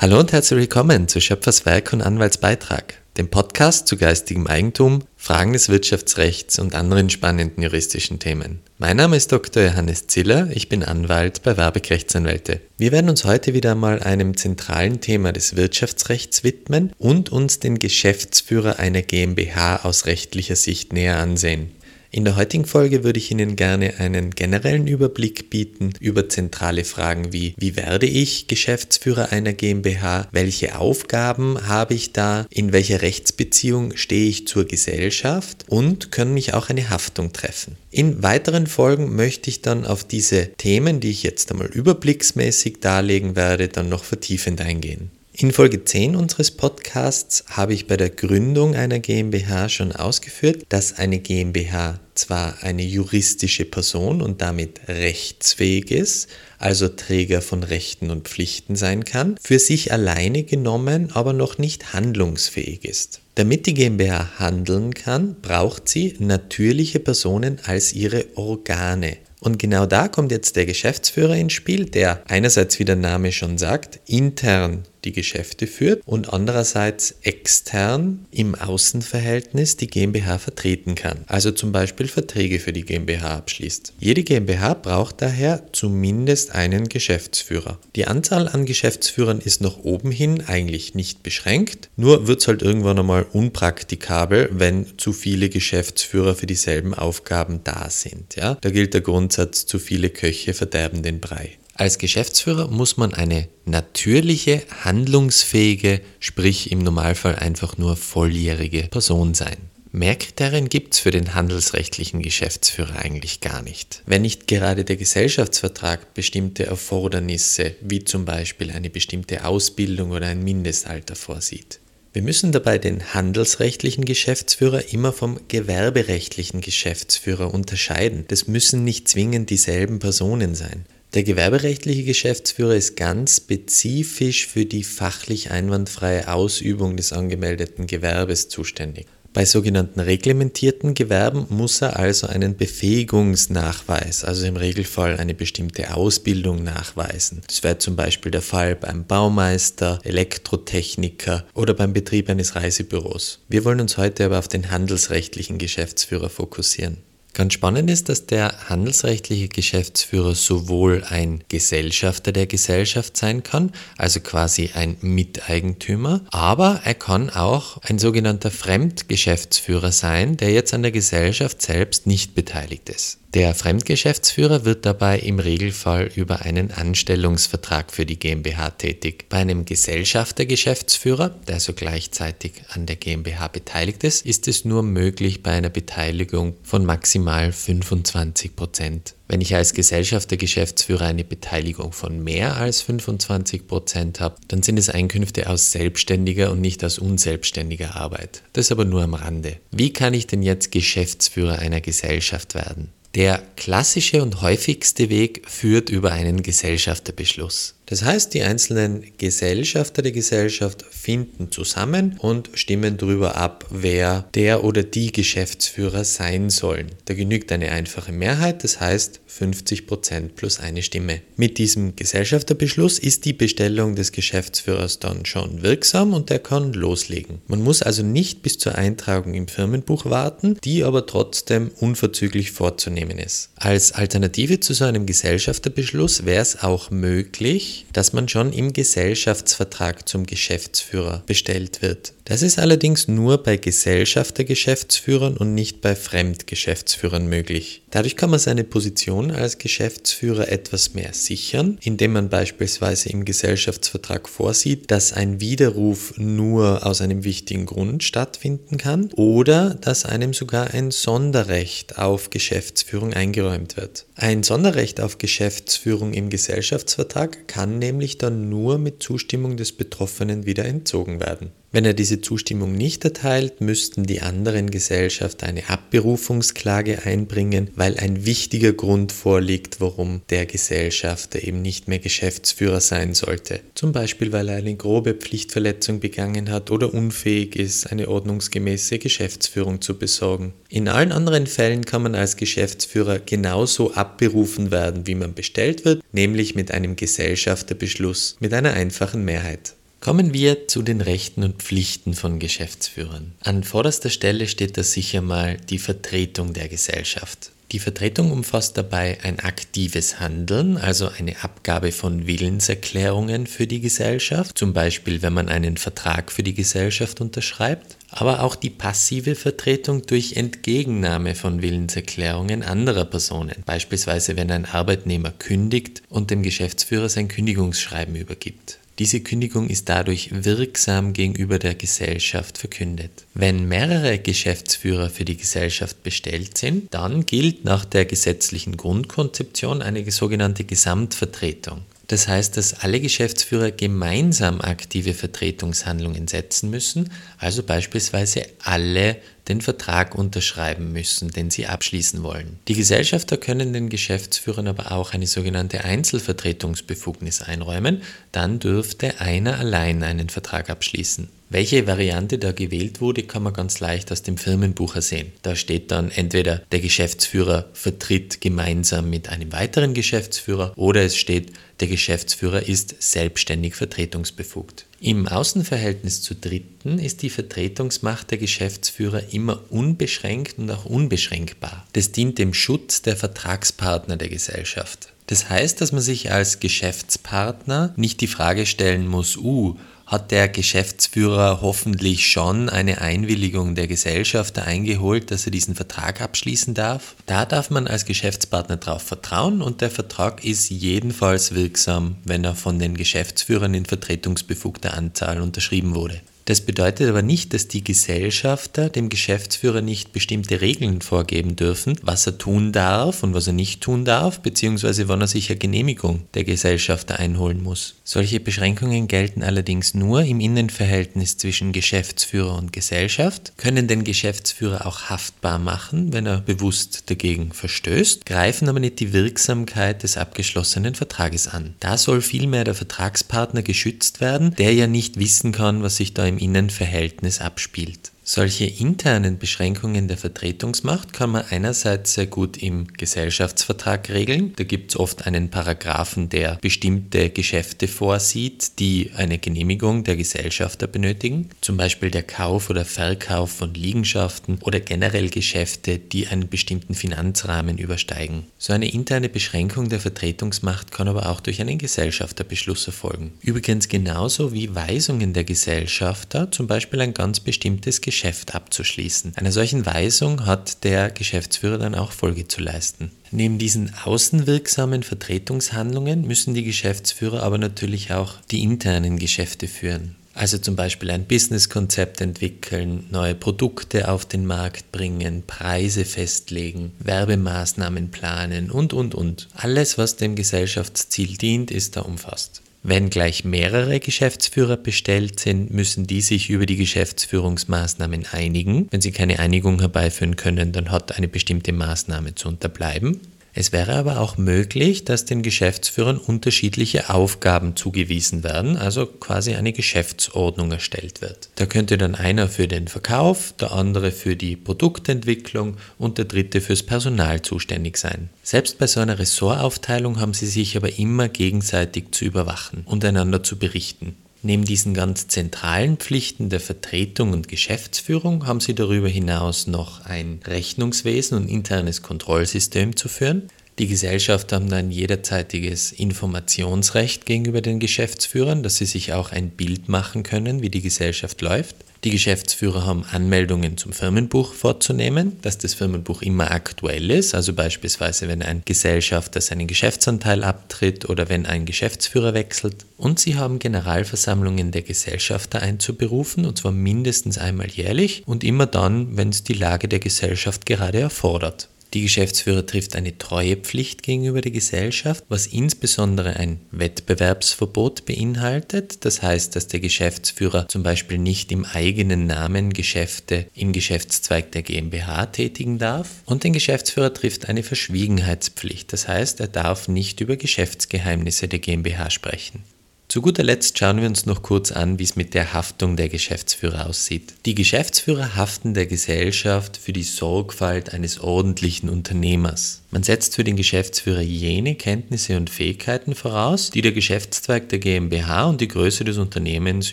Hallo und herzlich willkommen zu Schöpfers Werk und Anwaltsbeitrag, dem Podcast zu geistigem Eigentum, Fragen des Wirtschaftsrechts und anderen spannenden juristischen Themen. Mein Name ist Dr. Johannes Ziller, ich bin Anwalt bei Werbeck Rechtsanwälte. Wir werden uns heute wieder mal einem zentralen Thema des Wirtschaftsrechts widmen und uns den Geschäftsführer einer GmbH aus rechtlicher Sicht näher ansehen. In der heutigen Folge würde ich Ihnen gerne einen generellen Überblick bieten über zentrale Fragen wie, wie werde ich Geschäftsführer einer GmbH, welche Aufgaben habe ich da, in welcher Rechtsbeziehung stehe ich zur Gesellschaft und können mich auch eine Haftung treffen. In weiteren Folgen möchte ich dann auf diese Themen, die ich jetzt einmal überblicksmäßig darlegen werde, dann noch vertiefend eingehen. In Folge 10 unseres Podcasts habe ich bei der Gründung einer GmbH schon ausgeführt, dass eine GmbH zwar eine juristische Person und damit rechtsfähig ist, also Träger von Rechten und Pflichten sein kann, für sich alleine genommen aber noch nicht handlungsfähig ist. Damit die GmbH handeln kann, braucht sie natürliche Personen als ihre Organe. Und genau da kommt jetzt der Geschäftsführer ins Spiel, der einerseits, wie der Name schon sagt, intern die Geschäfte führt und andererseits extern im Außenverhältnis die GmbH vertreten kann, also zum Beispiel Verträge für die GmbH abschließt. Jede GmbH braucht daher zumindest einen Geschäftsführer. Die Anzahl an Geschäftsführern ist nach oben hin eigentlich nicht beschränkt, nur wird es halt irgendwann einmal unpraktikabel, wenn zu viele Geschäftsführer für dieselben Aufgaben da sind. Ja? Da gilt der Grundsatz, zu viele Köche verderben den Brei. Als Geschäftsführer muss man eine natürliche, handlungsfähige, sprich im Normalfall einfach nur volljährige Person sein. Mehr Kriterien gibt es für den handelsrechtlichen Geschäftsführer eigentlich gar nicht. Wenn nicht gerade der Gesellschaftsvertrag bestimmte Erfordernisse, wie zum Beispiel eine bestimmte Ausbildung oder ein Mindestalter vorsieht. Wir müssen dabei den handelsrechtlichen Geschäftsführer immer vom gewerberechtlichen Geschäftsführer unterscheiden. Das müssen nicht zwingend dieselben Personen sein. Der gewerberechtliche Geschäftsführer ist ganz spezifisch für die fachlich einwandfreie Ausübung des angemeldeten Gewerbes zuständig. Bei sogenannten reglementierten Gewerben muss er also einen Befähigungsnachweis, also im Regelfall eine bestimmte Ausbildung nachweisen. Das wäre zum Beispiel der Fall beim Baumeister, Elektrotechniker oder beim Betrieb eines Reisebüros. Wir wollen uns heute aber auf den handelsrechtlichen Geschäftsführer fokussieren. Ganz spannend ist, dass der handelsrechtliche Geschäftsführer sowohl ein Gesellschafter der Gesellschaft sein kann, also quasi ein Miteigentümer, aber er kann auch ein sogenannter Fremdgeschäftsführer sein, der jetzt an der Gesellschaft selbst nicht beteiligt ist. Der Fremdgeschäftsführer wird dabei im Regelfall über einen Anstellungsvertrag für die GmbH tätig. Bei einem Gesellschaftergeschäftsführer, der so also gleichzeitig an der GmbH beteiligt ist, ist es nur möglich bei einer Beteiligung von maximal 25 Prozent. Wenn ich als Gesellschaftergeschäftsführer eine Beteiligung von mehr als 25 Prozent habe, dann sind es Einkünfte aus selbstständiger und nicht aus unselbstständiger Arbeit. Das aber nur am Rande. Wie kann ich denn jetzt Geschäftsführer einer Gesellschaft werden? Der klassische und häufigste Weg führt über einen Gesellschafterbeschluss. Das heißt, die einzelnen Gesellschafter der Gesellschaft finden zusammen und stimmen darüber ab, wer der oder die Geschäftsführer sein sollen. Da genügt eine einfache Mehrheit, das heißt 50% plus eine Stimme. Mit diesem Gesellschafterbeschluss ist die Bestellung des Geschäftsführers dann schon wirksam und er kann loslegen. Man muss also nicht bis zur Eintragung im Firmenbuch warten, die aber trotzdem unverzüglich vorzunehmen ist. Als Alternative zu so einem Gesellschafterbeschluss wäre es auch möglich, dass man schon im Gesellschaftsvertrag zum Geschäftsführer bestellt wird. Das ist allerdings nur bei Gesellschaftergeschäftsführern und nicht bei Fremdgeschäftsführern möglich. Dadurch kann man seine Position als Geschäftsführer etwas mehr sichern, indem man beispielsweise im Gesellschaftsvertrag vorsieht, dass ein Widerruf nur aus einem wichtigen Grund stattfinden kann oder dass einem sogar ein Sonderrecht auf Geschäftsführung eingeräumt wird. Ein Sonderrecht auf Geschäftsführung im Gesellschaftsvertrag kann nämlich dann nur mit Zustimmung des Betroffenen wieder entzogen werden. Wenn er diese Zustimmung nicht erteilt, müssten die anderen Gesellschafter eine Abberufungsklage einbringen, weil ein wichtiger Grund vorliegt, warum der Gesellschafter eben nicht mehr Geschäftsführer sein sollte. Zum Beispiel, weil er eine grobe Pflichtverletzung begangen hat oder unfähig ist, eine ordnungsgemäße Geschäftsführung zu besorgen. In allen anderen Fällen kann man als Geschäftsführer genauso abberufen werden, wie man bestellt wird, nämlich mit einem Gesellschafterbeschluss mit einer einfachen Mehrheit. Kommen wir zu den Rechten und Pflichten von Geschäftsführern. An vorderster Stelle steht da sicher mal die Vertretung der Gesellschaft. Die Vertretung umfasst dabei ein aktives Handeln, also eine Abgabe von Willenserklärungen für die Gesellschaft, zum Beispiel wenn man einen Vertrag für die Gesellschaft unterschreibt, aber auch die passive Vertretung durch Entgegennahme von Willenserklärungen anderer Personen, beispielsweise wenn ein Arbeitnehmer kündigt und dem Geschäftsführer sein Kündigungsschreiben übergibt. Diese Kündigung ist dadurch wirksam gegenüber der Gesellschaft verkündet. Wenn mehrere Geschäftsführer für die Gesellschaft bestellt sind, dann gilt nach der gesetzlichen Grundkonzeption eine sogenannte Gesamtvertretung. Das heißt, dass alle Geschäftsführer gemeinsam aktive Vertretungshandlungen setzen müssen, also beispielsweise alle den Vertrag unterschreiben müssen, den sie abschließen wollen. Die Gesellschafter können den Geschäftsführern aber auch eine sogenannte Einzelvertretungsbefugnis einräumen, dann dürfte einer allein einen Vertrag abschließen. Welche Variante da gewählt wurde, kann man ganz leicht aus dem Firmenbuch sehen. Da steht dann entweder der Geschäftsführer vertritt gemeinsam mit einem weiteren Geschäftsführer oder es steht, der Geschäftsführer ist selbstständig vertretungsbefugt. Im Außenverhältnis zu Dritten ist die Vertretungsmacht der Geschäftsführer immer unbeschränkt und auch unbeschränkbar. Das dient dem Schutz der Vertragspartner der Gesellschaft. Das heißt, dass man sich als Geschäftspartner nicht die Frage stellen muss, uh, hat der Geschäftsführer hoffentlich schon eine Einwilligung der Gesellschafter eingeholt, dass er diesen Vertrag abschließen darf. Da darf man als Geschäftspartner darauf vertrauen und der Vertrag ist jedenfalls wirksam, wenn er von den Geschäftsführern in vertretungsbefugter Anzahl unterschrieben wurde. Das bedeutet aber nicht, dass die Gesellschafter dem Geschäftsführer nicht bestimmte Regeln vorgeben dürfen, was er tun darf und was er nicht tun darf, beziehungsweise wann er sich eine Genehmigung der Gesellschafter einholen muss. Solche Beschränkungen gelten allerdings nur im Innenverhältnis zwischen Geschäftsführer und Gesellschaft, können den Geschäftsführer auch haftbar machen, wenn er bewusst dagegen verstößt, greifen aber nicht die Wirksamkeit des abgeschlossenen Vertrages an. Da soll vielmehr der Vertragspartner geschützt werden, der ja nicht wissen kann, was sich da im Innenverhältnis abspielt. Solche internen Beschränkungen der Vertretungsmacht kann man einerseits sehr gut im Gesellschaftsvertrag regeln. Da gibt es oft einen Paragraphen, der bestimmte Geschäfte vorsieht, die eine Genehmigung der Gesellschafter benötigen. Zum Beispiel der Kauf oder Verkauf von Liegenschaften oder generell Geschäfte, die einen bestimmten Finanzrahmen übersteigen. So eine interne Beschränkung der Vertretungsmacht kann aber auch durch einen Gesellschafterbeschluss erfolgen. Übrigens genauso wie Weisungen der Gesellschafter, zum Beispiel ein ganz bestimmtes Geschäft Geschäft abzuschließen. Einer solchen Weisung hat der Geschäftsführer dann auch Folge zu leisten. Neben diesen außenwirksamen Vertretungshandlungen müssen die Geschäftsführer aber natürlich auch die internen Geschäfte führen. Also zum Beispiel ein Businesskonzept entwickeln, neue Produkte auf den Markt bringen, Preise festlegen, Werbemaßnahmen planen und, und, und. Alles, was dem Gesellschaftsziel dient, ist da umfasst. Wenn gleich mehrere Geschäftsführer bestellt sind, müssen die sich über die Geschäftsführungsmaßnahmen einigen. Wenn sie keine Einigung herbeiführen können, dann hat eine bestimmte Maßnahme zu unterbleiben. Es wäre aber auch möglich, dass den Geschäftsführern unterschiedliche Aufgaben zugewiesen werden, also quasi eine Geschäftsordnung erstellt wird. Da könnte dann einer für den Verkauf, der andere für die Produktentwicklung und der dritte fürs Personal zuständig sein. Selbst bei so einer Ressortaufteilung haben sie sich aber immer gegenseitig zu überwachen und einander zu berichten. Neben diesen ganz zentralen Pflichten der Vertretung und Geschäftsführung haben sie darüber hinaus noch ein Rechnungswesen und internes Kontrollsystem zu führen. Die Gesellschaft haben ein jederzeitiges Informationsrecht gegenüber den Geschäftsführern, dass sie sich auch ein Bild machen können, wie die Gesellschaft läuft. Die Geschäftsführer haben Anmeldungen zum Firmenbuch vorzunehmen, dass das Firmenbuch immer aktuell ist, also beispielsweise wenn ein Gesellschafter seinen Geschäftsanteil abtritt oder wenn ein Geschäftsführer wechselt. Und sie haben Generalversammlungen der Gesellschafter einzuberufen, und zwar mindestens einmal jährlich und immer dann, wenn es die Lage der Gesellschaft gerade erfordert. Die Geschäftsführer trifft eine Treuepflicht gegenüber der Gesellschaft, was insbesondere ein Wettbewerbsverbot beinhaltet. Das heißt, dass der Geschäftsführer zum Beispiel nicht im eigenen Namen Geschäfte im Geschäftszweig der GmbH tätigen darf. Und den Geschäftsführer trifft eine Verschwiegenheitspflicht. Das heißt, er darf nicht über Geschäftsgeheimnisse der GmbH sprechen. Zu guter Letzt schauen wir uns noch kurz an, wie es mit der Haftung der Geschäftsführer aussieht. Die Geschäftsführer haften der Gesellschaft für die Sorgfalt eines ordentlichen Unternehmers. Man setzt für den Geschäftsführer jene Kenntnisse und Fähigkeiten voraus, die der Geschäftszweig der GmbH und die Größe des Unternehmens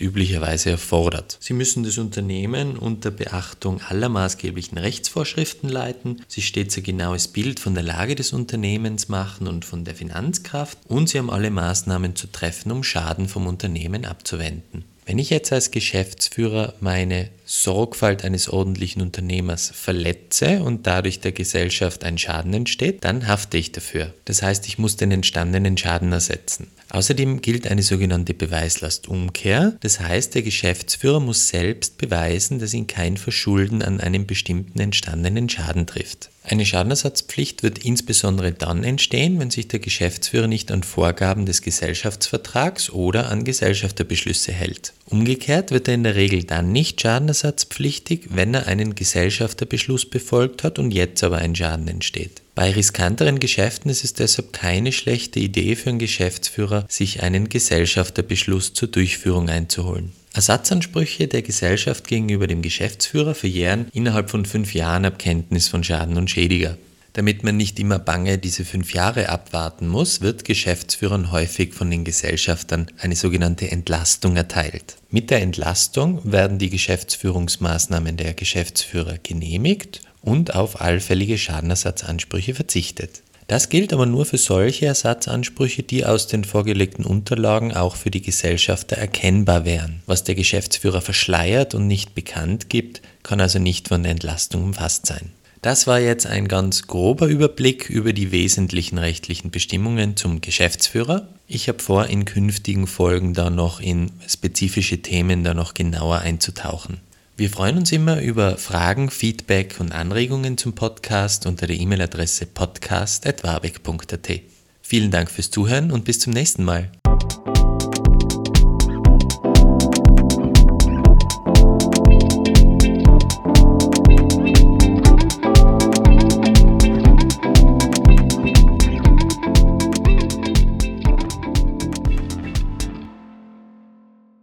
üblicherweise erfordert. Sie müssen das Unternehmen unter Beachtung aller maßgeblichen Rechtsvorschriften leiten, sich stets ein genaues Bild von der Lage des Unternehmens machen und von der Finanzkraft und sie haben alle Maßnahmen zu treffen, um Schaden vom Unternehmen abzuwenden. Wenn ich jetzt als Geschäftsführer meine Sorgfalt eines ordentlichen Unternehmers verletze und dadurch der Gesellschaft ein Schaden entsteht, dann hafte ich dafür. Das heißt, ich muss den entstandenen Schaden ersetzen. Außerdem gilt eine sogenannte Beweislastumkehr. Das heißt, der Geschäftsführer muss selbst beweisen, dass ihn kein Verschulden an einem bestimmten entstandenen Schaden trifft. Eine Schadenersatzpflicht wird insbesondere dann entstehen, wenn sich der Geschäftsführer nicht an Vorgaben des Gesellschaftsvertrags oder an Gesellschafterbeschlüsse hält. Umgekehrt wird er in der Regel dann nicht schadenersatzpflichtig, wenn er einen Gesellschafterbeschluss befolgt hat und jetzt aber ein Schaden entsteht. Bei riskanteren Geschäften ist es deshalb keine schlechte Idee für einen Geschäftsführer, sich einen Gesellschafterbeschluss zur Durchführung einzuholen. Ersatzansprüche der Gesellschaft gegenüber dem Geschäftsführer verjähren innerhalb von fünf Jahren ab Kenntnis von Schaden und Schädiger. Damit man nicht immer bange diese fünf Jahre abwarten muss, wird Geschäftsführern häufig von den Gesellschaftern eine sogenannte Entlastung erteilt. Mit der Entlastung werden die Geschäftsführungsmaßnahmen der Geschäftsführer genehmigt und auf allfällige Schadenersatzansprüche verzichtet. Das gilt aber nur für solche Ersatzansprüche, die aus den vorgelegten Unterlagen auch für die Gesellschafter erkennbar wären. Was der Geschäftsführer verschleiert und nicht bekannt gibt, kann also nicht von der Entlastung umfasst sein. Das war jetzt ein ganz grober Überblick über die wesentlichen rechtlichen Bestimmungen zum Geschäftsführer. Ich habe vor, in künftigen Folgen da noch in spezifische Themen da noch genauer einzutauchen. Wir freuen uns immer über Fragen, Feedback und Anregungen zum Podcast unter der E-Mail-Adresse podcast.warbeck.at. Vielen Dank fürs Zuhören und bis zum nächsten Mal.